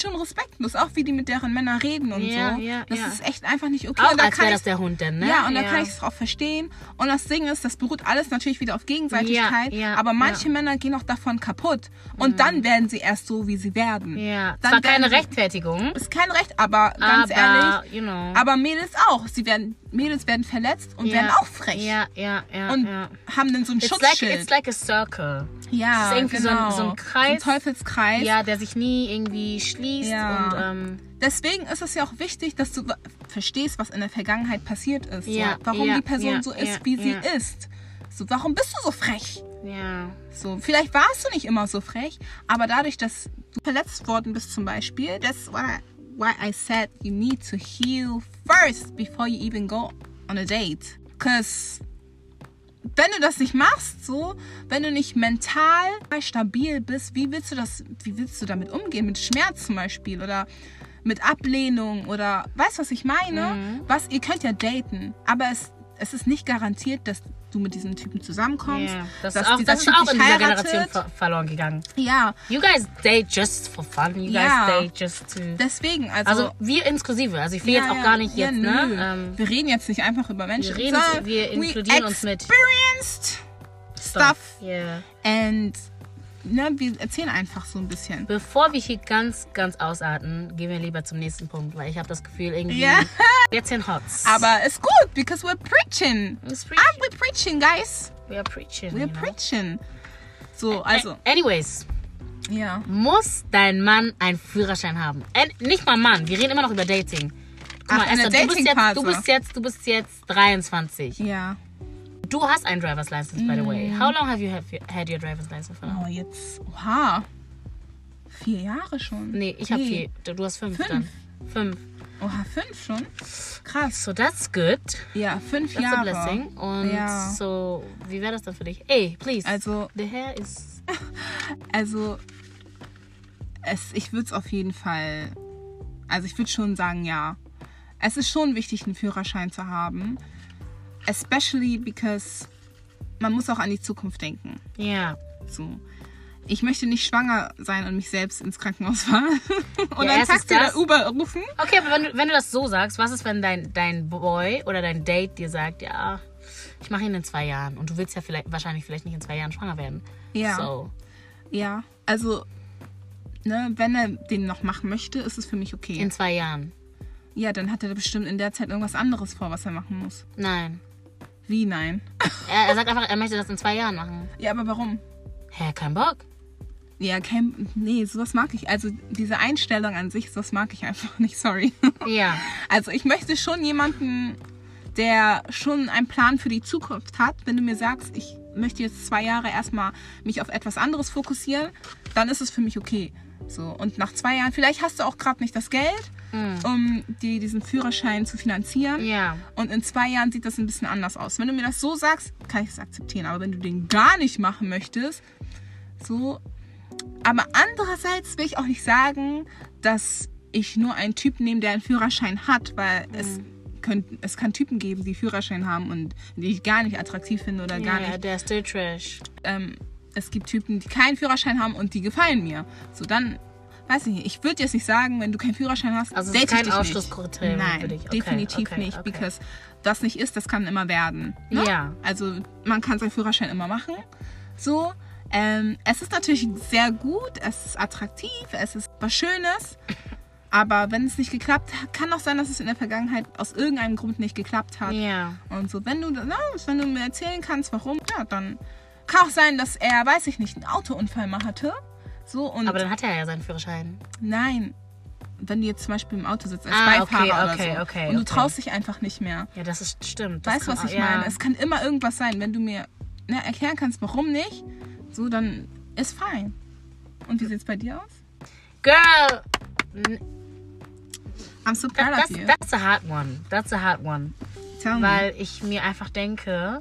echt schon respektlos, auch wie die mit deren Männern reden und Ja, so. ja, das ja. ist echt einfach nicht okay. auch Und da als kann wäre ich- das der Hund denn, ne? Ja, und da kann ich es auch verstehen. Und das Ding ist, das beruht alles natürlich wieder auf Gegenseitigkeit. Aber manche. Mhm. Männer gehen auch davon kaputt. Und dann werden sie erst so, wie sie werden. Ja, Dann zwar keine Rechtfertigung, Ist kein Recht, aber ganz aber, ehrlich. you know. Aber Mädels auch. Sie werden, Mädels werden verletzt und ja, werden auch frech. Ja, ja, ja. Und ja. haben dann so ein It's like, Schutzschild. it's like a circle. ja, es ist irgendwie so ein- genau. so ein Kreis. So ein Teufelskreis. Ja, der sich nie irgendwie schließt Ja. und ähm, Deswegen ist es ja auch wichtig, dass du verstehst, was in der Vergangenheit passiert ist. Ja, so, warum die Person so ist, wie sie ist. So, warum bist du so frech? ja. So, vielleicht warst du nicht immer so frech, aber dadurch, dass du verletzt worden bist zum Beispiel, why I, why I said you need to heal first before you even go on a date. Cause wenn du das nicht machst, so, wenn du nicht mental stabil bist, wie willst du das, wie willst du damit umgehen? Mit Schmerz zum Beispiel oder mit Ablehnung oder weißt du, was ich meine? Was, ihr könnt ja daten, aber es, es ist nicht garantiert, dass du mit diesem Typen zusammenkommst. ja. Das, dass ist auch, dieser das ist Typ auch in dieser heiratet. Generation ver verloren gegangen. Ja, You guys date just for fun. You Ja. guys date just to. deswegen, also. Also wir inklusive. Also ich will ja, jetzt auch gar nicht jetzt, ne? Ähm, wir reden jetzt nicht einfach über Menschen. Wir reden- sondern wir inkludieren uns mit experienced stuff. Yeah. And ne, wir erzählen einfach so ein bisschen. Bevor wir hier ganz, ganz ausarten, gehen wir lieber zum nächsten Punkt, weil ich habe das Gefühl irgendwie. Ja. Jetzt sind Hots. Aber ist gut, because we're preaching. It's pre- Ah, we're preaching, guys. we are preaching. We're you know? preaching. So, also, Anyways, ja. muss dein Mann einen Führerschein haben? Äh, nicht mal Mann, wir reden immer noch über Dating. Guck Ach, mal, Esther, du bist, jetzt, du bist jetzt, du bist jetzt 23. Ja. Du hast ein Driver's License, by the way. How long have you have you, had your Driver's License for? Oh, jetzt, oha. Vier Jahre schon. Nee, ich habe vier. Du hast fünf, Fünf. dann. Fünf. Oha, fünf schon? Krass. So that's good. Ja, fünf That's Jahre. a blessing. Und Ja. so, wie wäre das dann für dich? Ey, please. Also, The hair is. Also, es, ich würde es auf jeden Fall, also ich würde schon sagen, ja. Es ist schon wichtig, einen Führerschein zu haben. Especially because man muss auch an die Zukunft denken. Ja. So. Ich möchte nicht schwanger sein und mich selbst ins Krankenhaus fahren. und Ja, ein Taxi oder. Uber rufen. Okay, aber wenn du, wenn du das so sagst, was ist, wenn dein, dein Boy oder dein Date dir sagt, ja, ich mache ihn in zwei Jahren und du willst ja vielleicht wahrscheinlich vielleicht nicht in zwei Jahren schwanger werden. Ja. So. Ja, also, ne, wenn er den noch machen möchte, ist es für mich okay. In zwei Jahren. ja, dann hat er bestimmt in der Zeit irgendwas anderes vor, was er machen muss. Nein. Wie nein? Er, er sagt einfach, er möchte das in zwei Jahren machen. Ja, aber warum? Hä, kein Bock. Ja, kein, nee, sowas mag ich. Also diese Einstellung an sich, sowas mag ich einfach nicht, sorry. Ja. Also ich möchte schon jemanden, der schon einen Plan für die Zukunft hat. Wenn du mir sagst, ich möchte jetzt zwei Jahre erstmal mich auf etwas anderes fokussieren, dann ist es für mich okay. So, und nach zwei Jahren, vielleicht hast du auch gerade nicht das Geld, um dir diesen Führerschein zu finanzieren. Ja. Und in zwei Jahren sieht das ein bisschen anders aus. Wenn du mir das so sagst, kann ich es akzeptieren. Aber wenn du den gar nicht machen möchtest, so. Aber andererseits will ich auch nicht sagen, dass ich nur einen Typ nehme, der einen Führerschein hat, weil es, könnt, es kann Typen geben, die Führerschein haben und die ich gar nicht attraktiv finde oder gar Ja, nicht. der ist still trash. Ähm, es gibt Typen, die keinen Führerschein haben und die gefallen mir. So dann weiß ich nicht, ich würde jetzt nicht sagen, wenn du keinen Führerschein hast, Also ist date ich kein Ausschlusskriterium. Nein, für dich. Okay, definitiv okay, nicht, okay. because das nicht ist, das kann immer werden. Ne? Ja. Also man kann seinen Führerschein immer machen. So, ähm, es ist natürlich sehr gut, es ist attraktiv, es ist was Schönes. Aber wenn es nicht geklappt hat, kann auch sein, dass es in der Vergangenheit aus irgendeinem Grund nicht geklappt hat. Ja. Und so, wenn du, na, wenn du mir erzählen kannst, warum, ja, dann kann auch sein, dass er, weiß ich nicht, einen Autounfall mal hatte. So und Aber dann hat er ja seinen Führerschein. nein, wenn du jetzt zum Beispiel im Auto sitzt als Ah, okay, Beifahrer okay, oder so okay, und du okay. traust dich einfach nicht mehr. Ja, das ist stimmt. Das Weißt du, was auch- ich ja. meine? Es kann immer irgendwas sein. Wenn du mir ne, erklären kannst, warum nicht, so dann ist fein. Und wie sieht's bei dir aus? Girl, I'm so that, proud of that's, you. that's a hard one. That's a hard one. Tell me. Weil ich mir einfach denke,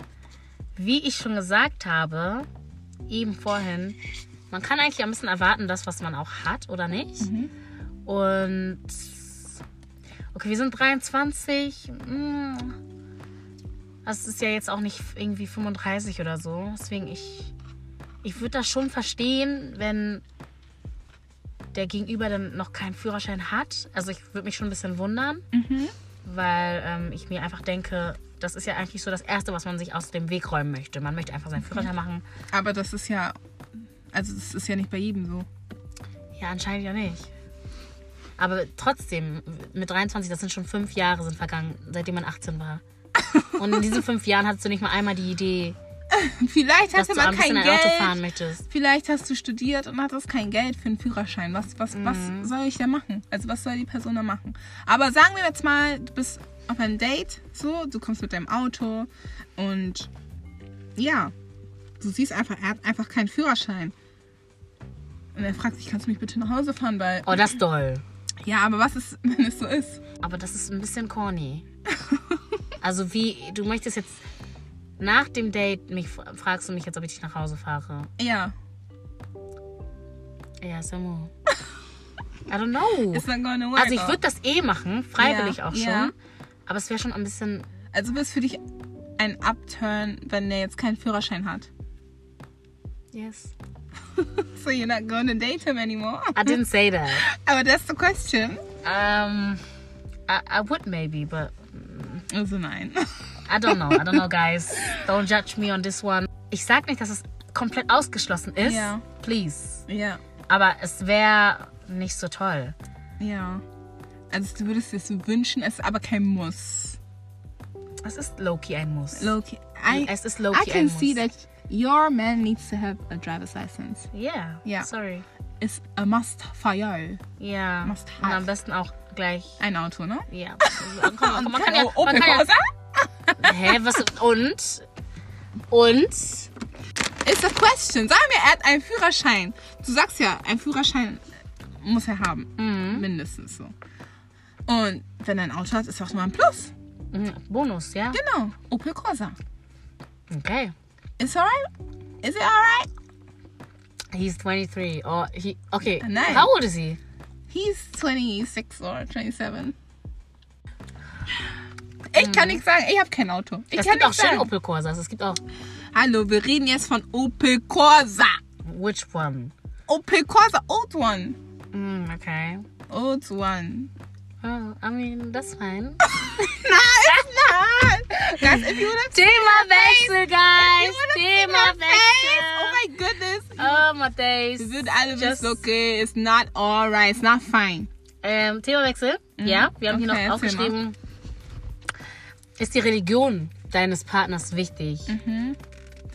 wie ich schon gesagt habe, eben vorhin, man kann eigentlich ein bisschen erwarten, das, was man auch hat, oder nicht? Und okay, wir sind 23. mm, Das ist ja jetzt auch nicht irgendwie 35 oder so. Deswegen, ich, ich würde das schon verstehen, wenn der Gegenüber dann noch keinen Führerschein hat. Also ich würde mich schon ein bisschen wundern weil ähm, ich mir einfach denke, das ist ja eigentlich so das Erste, was man sich aus dem Weg räumen möchte. Man möchte einfach seinen Führerschein machen. Aber das ist ja, also das ist ja nicht bei jedem so. Ja, anscheinend ja nicht. Aber trotzdem, mit 23, das sind schon fünf Jahre sind vergangen, seitdem man 18 war. Und in diesen fünf Jahren hattest du nicht mal einmal die Idee, Vielleicht hast du mal kein ein Auto Geld. fahren möchtest. Vielleicht hast du studiert und hattest kein Geld für einen Führerschein. Was, was, was Mhm. soll ich da machen? Also was soll die Person da machen? Aber sagen wir jetzt mal, du bist auf einem Date, so, du kommst mit deinem Auto und ja, du siehst einfach, er hat einfach keinen Führerschein. Und er fragt sich, kannst du mich bitte nach Hause fahren? Weil, Oh, das ist doll. ja, aber was ist, wenn es so ist? Aber das ist ein bisschen corny. Also wie, du möchtest jetzt nach dem Date, mich fragst du mich jetzt, ob ich dich nach Hause fahre. Ja, Ja, Samu. I don't know. ist dann gonna work. Also ich würde das eh machen, freiwillig Ja, auch schon. ja. Aber es wäre schon ein bisschen. Also bist für dich ein Upturn, wenn der jetzt keinen Führerschein hat. Yes. So you're not going to date him anymore. I didn't say that. Aber that's the question. Um, I, I would maybe, but Also nein. I don't know. I don't know, guys. Don't judge me on this one. Ich sag nicht, dass es komplett ausgeschlossen ist. Ja. Please. Ja, Aber es wäre nicht so toll. ja. Also du würdest es wünschen, es ist aber kein Muss. Es ist Loki ein Muss. Loki, I, es ist I Loki can ein see Muss. that your man needs to have a driver's license. Yeah. Ja. Sorry. It's a must for you. Ja. Must Und am have. besten auch gleich. Ein Auto, ne? Ja. Man kann, man kann ja. Man kann ja hä, was? Und? Und? It's a question. Sag mir, er hat einen Führerschein. Du sagst ja, einen Führerschein muss er haben. Mhm. Mindestens so. Und wenn er ein Auto hat, ist auch mal ein Plus. Mhm, Bonus, ja? Genau. Opel Corsa. Okay. Is alright? Is it alright? He's 23. Oh, he, okay. Nein. How old is he? He's 26 or 27. Ich kann nicht sagen, ich habe kein Auto. Ich es kann gibt auch schöne. Opel Corsas. Es gibt auch. Hallo, wir reden jetzt von Opel Corsa. Which one? Opel Corsa, old one. Mm, okay. Old one. Oh, I mean, that's fine. Nein, it's. Guys, if you would have Themawechsel, guys. Face, Oh Themawechsel. my goodness. Oh, my days. Wir würden alle Just- okay, it's not alright, it's not fine. Ähm, Themawechsel. Ja, wir haben Okay, hier noch aufgeschrieben. Ist die Religion deines Partners wichtig?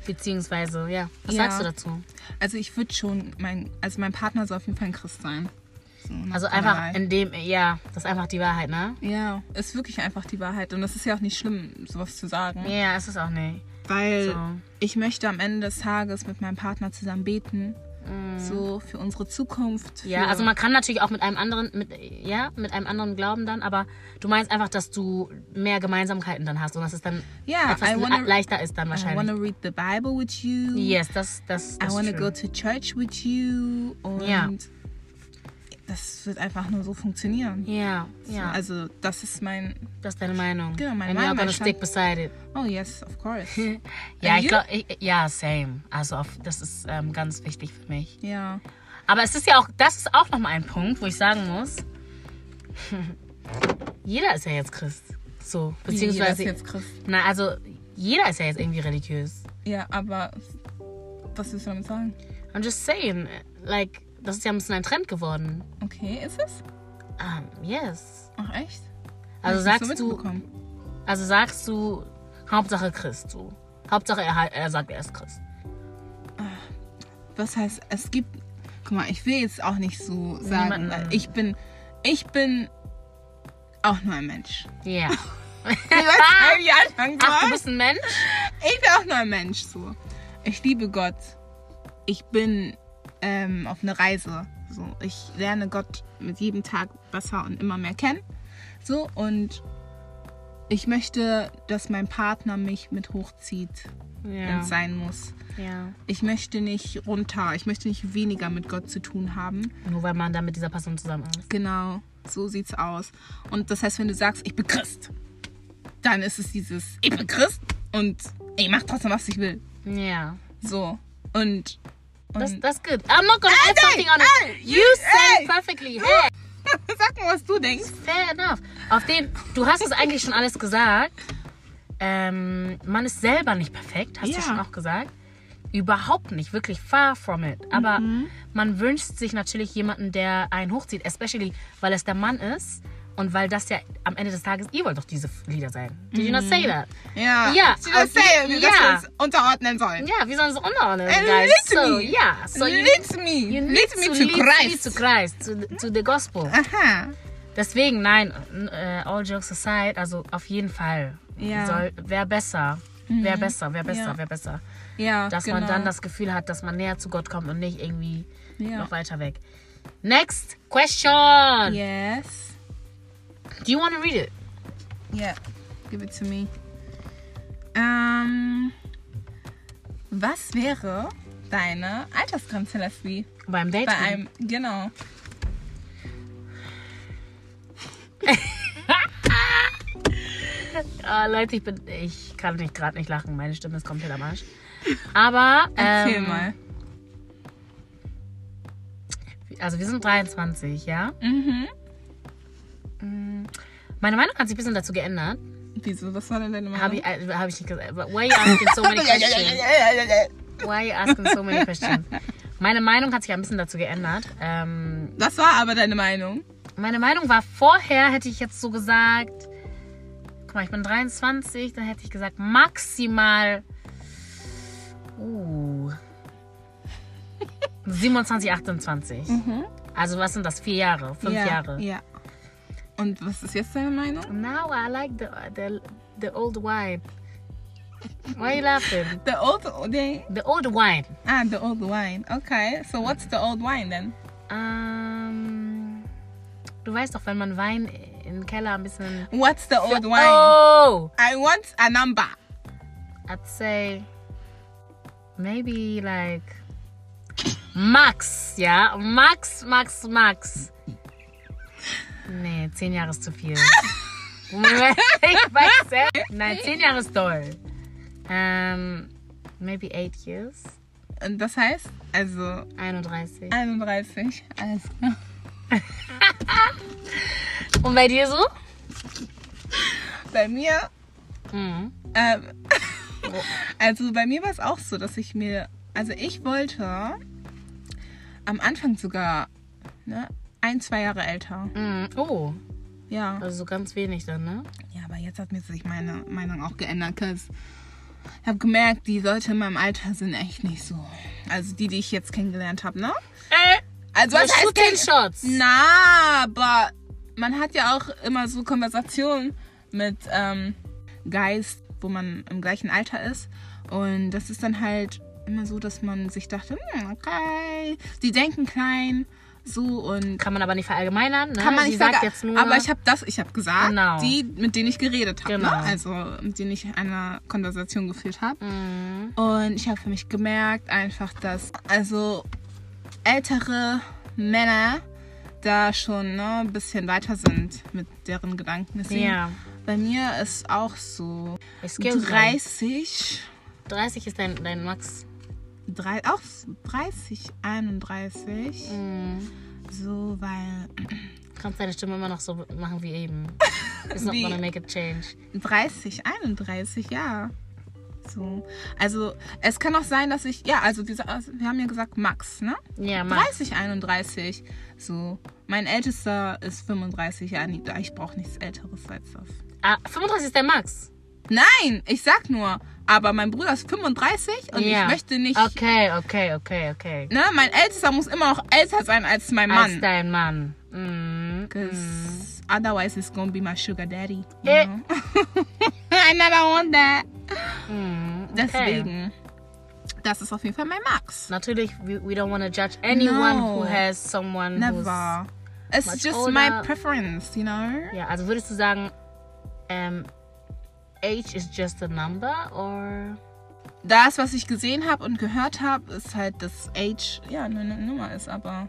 Beziehungsweise, ja. Was Ja. sagst du dazu? Also ich würde schon, mein, also mein Partner soll auf jeden Fall ein Christ sein. So, Also einfach in dem, ja, das ist einfach die Wahrheit, ne? Ja, ist wirklich einfach die Wahrheit. Und das ist ja auch nicht schlimm, sowas zu sagen. Ja, ist es auch nicht. Weil So. ich möchte am Ende des Tages mit meinem Partner zusammen beten. So für unsere Zukunft. Mhm. Ja, für, also man kann natürlich auch mit einem anderen, mit, ja, mit einem anderen glauben dann, aber du meinst einfach, dass du mehr Gemeinsamkeiten dann hast und dass es dann Ja, etwas I wanna- le- leichter ist dann I wahrscheinlich. to read the Bible with you. Yes, das, das, I das want to ist go true. to church with you. Und Ja. Das wird einfach nur so funktionieren. Ja, ja, Also das ist mein... das ist deine Meinung. Genau, meine And you're Meinung, gonna mein stick beside it. Oh yes, of course. Ja, And ich you? glaube, ja, same. Also auf, das ist ähm, ganz wichtig für mich. ja. Aber es ist ja auch, das ist auch nochmal ein Punkt, wo ich sagen muss, jeder ist ja jetzt Christ. So, Wie, jeder ist beziehungsweise, jetzt Christ. na, also, jeder ist ja jetzt irgendwie religiös. Ja, aber was willst du damit sagen? I'm just saying, like, das ist ja ein bisschen ein Trend geworden. Okay, ist es? Um, yes. Ach echt? Also sagst so du, also sagst du, Hauptsache Christ, so. Hauptsache er, er sagt, er ist Christ. Was heißt, es gibt. Guck mal, ich will jetzt auch nicht so sagen, ich bin. Ich bin auch nur ein Mensch. Ja. Ich weiß nicht, wie ich Ach, du bist ein Mensch? Ich bin auch nur ein Mensch so. Ich liebe Gott. Ich bin ähm, auf einer Reise. So, ich lerne Gott mit jedem Tag besser und immer mehr kennen. So und ich möchte, dass mein Partner mich mit hochzieht, Ja. es sein muss. ja. Ich möchte nicht runter. Ich möchte nicht weniger mit Gott zu tun haben. Nur weil man da mit dieser Person zusammen ist. Genau, so sieht's aus. Und das heißt, wenn du sagst, ich bin Christ, dann ist es dieses, ich bin Christ und ich mach trotzdem, was ich will. Ja. So. Und. That's, that's good. I'm not gonna add Ey, something on ey, it. You said ey. it perfectly. Hey, sag mal, was du denkst. fair enough. Auf den, du hast es eigentlich schon alles gesagt. Ähm, man ist selber nicht perfekt, hast Ja. du schon auch gesagt. Überhaupt nicht, wirklich far from it. Aber man wünscht sich natürlich jemanden, der einen hochzieht, especially weil es der Mann ist und weil das ja am Ende des Tages, ihr wollt doch diese Lieder sein. Did you not say that? Ja. Ja, Sie das auf- sagen, wie ja. dass wir uns unterordnen sollen. Ja, wir sollen so unterordnen, Äh, guys. lead So, me. yeah. So you, lead me. you need lead me to to lead me Christ. to Christ, to, the- to the gospel. Aha. Deswegen, nein, äh, all jokes aside, also auf jeden Fall. Ja. Soll, wäre besser. Wäre besser, wäre besser, Ja. wäre besser. Ja, Dass genau. man dann das Gefühl hat, dass man näher zu Gott kommt und nicht irgendwie Ja. noch weiter weg. Next question. Yes. Do you want to read it? Yeah. Give it to me. Ähm, was wäre deine Altersgrenze, Leslie? Beim Date? Bei einem, genau. Ah, Leute, ich bin, ich kann nicht gerade nicht lachen. Meine Stimme ist komplett am Arsch. Aber Erzähl ähm, mal. Also wir sind 23, ja? Mhm. Mm, Meine Meinung hat sich ein bisschen dazu geändert. Wieso? Was war denn deine Meinung? Habe ich, äh, hab ich nicht gesagt. Why are you asking so many questions? Why are you asking so many questions? Meine Meinung hat sich ein bisschen dazu geändert. Ähm, Das war aber deine Meinung. meine Meinung war vorher, hätte ich jetzt so gesagt, guck mal, ich bin 23, dann hätte ich gesagt maximal uh, 27, 28. Also was sind das? Vier Jahre, fünf ja, Jahre. Ja. Und was ist jetzt deine Meinung? Now I like the, the, the old wine. Why are you laughing? The old, the, The old wine. ah, the old wine. Okay. So what's the old wine then? Ähm, du weißt doch, wenn man Wein im Keller ein bisschen... What's the old wine? Oh! I want a number. I'd say maybe like Max, ja? Max, Max, Max. Nee, zehn Jahre ist zu viel. ich weiß ja. Nein, zehn Jahre ist toll. Ähm, maybe eight years. Und das heißt, also 31. 31. Alles klar. Und bei dir so? Bei mir, Mhm. ähm, also bei mir war es auch so, dass ich mir, also ich wollte am Anfang sogar ne, ein, zwei Jahre älter. Mhm. Oh, Ja. also so ganz wenig dann, ne? Ja, aber jetzt hat mir sich meine Meinung auch geändert, cause ich habe gemerkt, die Leute in meinem Alter sind echt nicht so. Also die, die ich jetzt kennengelernt habe, ne? Äh, Also was heißt kenn- Shots. Na, aber man hat ja auch immer so Konversationen mit ähm, Guys, wo man im gleichen Alter ist. Und das ist dann halt immer so, dass man sich dachte, hm, okay, die denken klein, so und Kann man aber nicht verallgemeinern, ne? kann man nicht nur... Aber ich habe das, ich habe gesagt, Genau. die, mit denen ich geredet habe, Genau. ne? also mit denen ich eine Konversation geführt habe. Mhm. Und ich habe für mich gemerkt einfach, dass also ältere Männer da schon ne, ein bisschen weiter sind mit deren Gedanken. Deswegen, Ja. Bei mir ist auch so me. 30. 30 ist dein, dein Max. Drei, auch 30, 31. Mm. So, weil Kannst deine Stimme immer noch so machen wie eben. It's not gonna make a change. 30, 31, ja. So. Also, es kann auch sein, dass ich, ja, also wir, wir haben ja gesagt Max, ne? Ja, Max. 30, 31. So. Mein ältester ist 35. Ja, nee, ich brauche nichts Älteres als das. Ah, 35 ist der Max. Nein, ich sag nur, aber mein Bruder ist 35 und ja. ich möchte nicht. Okay, okay, okay, okay. Ne, mein ältester muss immer noch älter sein als mein Als Mann. dein Mann. Mm. Because otherwise it's gonna be my sugar daddy. You Eh. I never want that. Mm. Okay. Deswegen. Das ist auf jeden Fall mein Max. Natürlich, we, we don't want to judge anyone No. who has someone. Never. It's just older. my preference, you know? Ja, also würdest du sagen, ähm, age is just a number or... Das, was ich gesehen habe und gehört habe, ist halt, dass Age ja eine Nummer ist, aber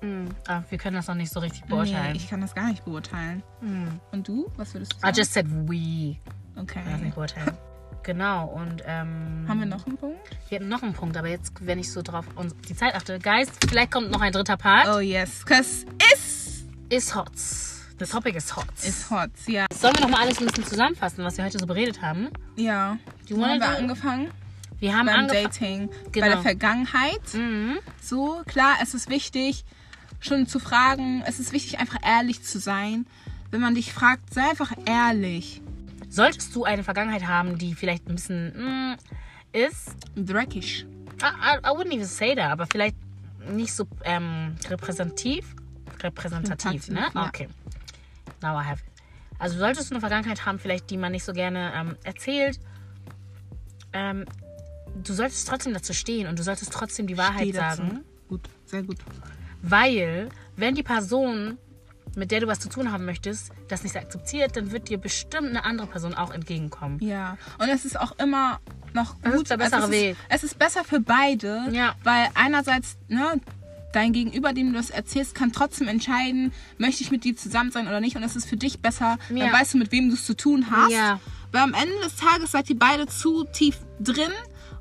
Mm. Ah, wir können das noch nicht so richtig nee, beurteilen. ich kann das gar nicht beurteilen. Mm. Und du? Was würdest du I sagen? just said we. okay. kann das nicht beurteilen. Genau, und ähm, Haben wir noch einen Punkt? wir hatten noch einen Punkt, aber jetzt, wenn ich so drauf und die Zeit achte, Guys, vielleicht kommt noch ein dritter Part. Oh yes, cause it's Ist hot. The topic is hot. it's hot. Ja. Sollen wir noch mal alles ein bisschen zusammenfassen, was wir heute so beredet haben? Ja. You Wo wanna haben wir angefangen? Wir haben Beim. Dating. Bei Genau. der Vergangenheit. Mhm. So, klar, es ist wichtig, schon zu fragen. Es ist wichtig, einfach ehrlich zu sein. Wenn man dich fragt, sei einfach ehrlich. Solltest du eine Vergangenheit haben, die vielleicht ein bisschen mm, ist, Dreckig. I, I, I wouldn't even say that, aber vielleicht nicht so ähm, repräsentativ. Repräsentativ, ne? Ja. Okay. Now I have. Also solltest du eine Vergangenheit haben, vielleicht die man nicht so gerne ähm, erzählt, ähm, du solltest trotzdem dazu stehen und du solltest trotzdem die Wahrheit sagen. Gut, sehr gut. Weil, wenn die Person, mit der du was zu tun haben möchtest, das nicht akzeptiert, dann wird dir bestimmt eine andere Person auch entgegenkommen. Ja. Und es ist auch immer noch gut. ist der bessere es ist, Weg. Es ist besser für beide. Ja. Weil einerseits, ne, dein Gegenüber, dem du das erzählst, kann trotzdem entscheiden, möchte ich mit dir zusammen sein oder nicht. Und es ist für dich besser, Ja. dann weißt du, mit wem du es zu tun hast. Ja. Weil am Ende des Tages seid ihr beide zu tief drin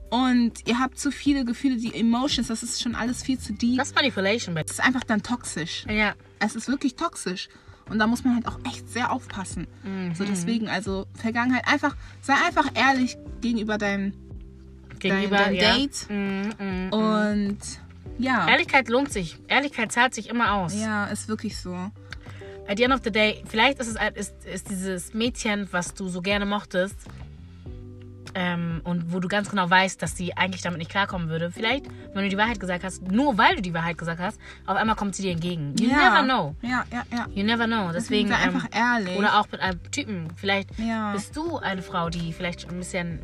und ihr habt zu viele Gefühle, die Emotions, das ist schon alles viel zu deep. Das ist Manipulation. Das ist einfach dann toxisch. ja. Es ist wirklich toxisch. Und da muss man halt auch echt sehr aufpassen. Mhm. So deswegen, also Vergangenheit, einfach, sei einfach ehrlich gegenüber deinem, Gegenüber dein ja. Date. Mm, mm. Und ja. Ehrlichkeit lohnt sich. Ehrlichkeit zahlt sich immer aus. Ja, ist wirklich so. At the end of the day, vielleicht ist es ist, ist dieses Mädchen, was du so gerne mochtest, ähm, und wo du ganz genau weißt, dass sie eigentlich damit nicht klarkommen würde. Vielleicht, wenn du die Wahrheit gesagt hast, nur weil du die Wahrheit gesagt hast, auf einmal kommt sie dir entgegen. You ja. never know. Ja, ja, ja. You never know. Deswegen. sei einfach ähm, ehrlich. Oder auch mit einem Typen. Vielleicht Ja. bist du eine Frau, die vielleicht ein bisschen,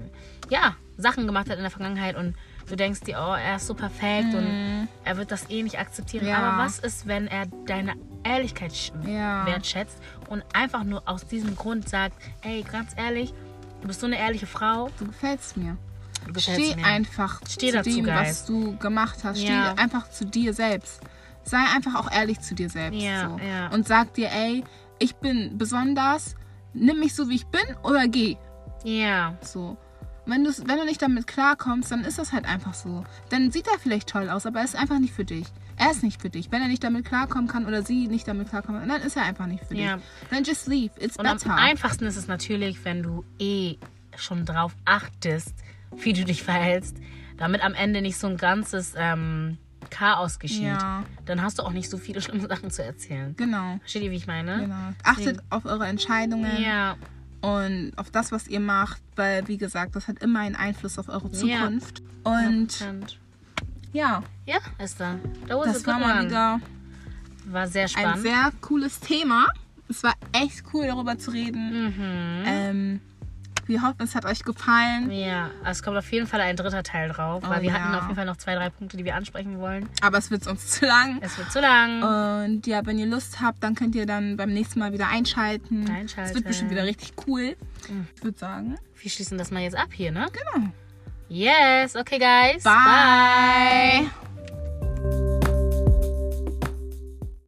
ja, Sachen gemacht hat in der Vergangenheit und du denkst dir, oh, er ist so perfekt und er wird das eh nicht akzeptieren. Mhm. Ja. Aber was ist, wenn er deine Ehrlichkeit Ja. wertschätzt und einfach nur aus diesem Grund sagt, ey, ganz ehrlich, du bist so eine ehrliche Frau. Du gefällst mir. Du gefällst Steh mir. einfach Steh zu dazu, dem, Guys. was du gemacht hast. Ja. Steh einfach zu dir selbst. Sei einfach auch ehrlich zu dir selbst. So. Und sag dir, ey, ich bin besonders, nimm mich so, wie ich bin oder geh. Ja. So. Wenn, wenn du nicht damit klarkommst, dann ist das halt einfach so. Dann sieht er vielleicht toll aus, aber er ist einfach nicht für dich. Er ist nicht für dich. Wenn er nicht damit klarkommen kann oder sie nicht damit klarkommen kann, dann ist er einfach nicht für Ja. dich. Dann just leave. It's Und am better. einfachsten ist es natürlich, wenn du eh schon drauf achtest, wie du dich verhältst, damit am Ende nicht so ein ganzes ähm, Chaos geschieht. Ja. Dann hast du auch nicht so viele schlimme Sachen zu erzählen. Genau. Versteht ihr, wie ich meine? Genau. Achtet auf eure Entscheidungen Ja, und auf das, was ihr macht, weil, wie gesagt, das hat immer einen Einfluss auf eure Ja. Zukunft. Und 100%. ja, Ja. That was das war mal wieder War sehr ein spannend. sehr cooles Thema. Es war echt cool, darüber zu reden. mhm. Ähm, wir hoffen, es hat euch gefallen. Ja, es kommt auf jeden Fall ein dritter Teil drauf, weil Oh, wir ja. hatten auf jeden Fall noch zwei, drei Punkte, die wir ansprechen wollen. Aber es wird uns zu lang. Es wird zu lang. Und ja, wenn ihr Lust habt, dann könnt ihr dann beim nächsten Mal wieder einschalten. Einschalten. Es wird bestimmt wieder richtig cool. Ich würde sagen, Wir schließen das mal jetzt ab hier, ne? genau. Yes, okay, guys. Bye.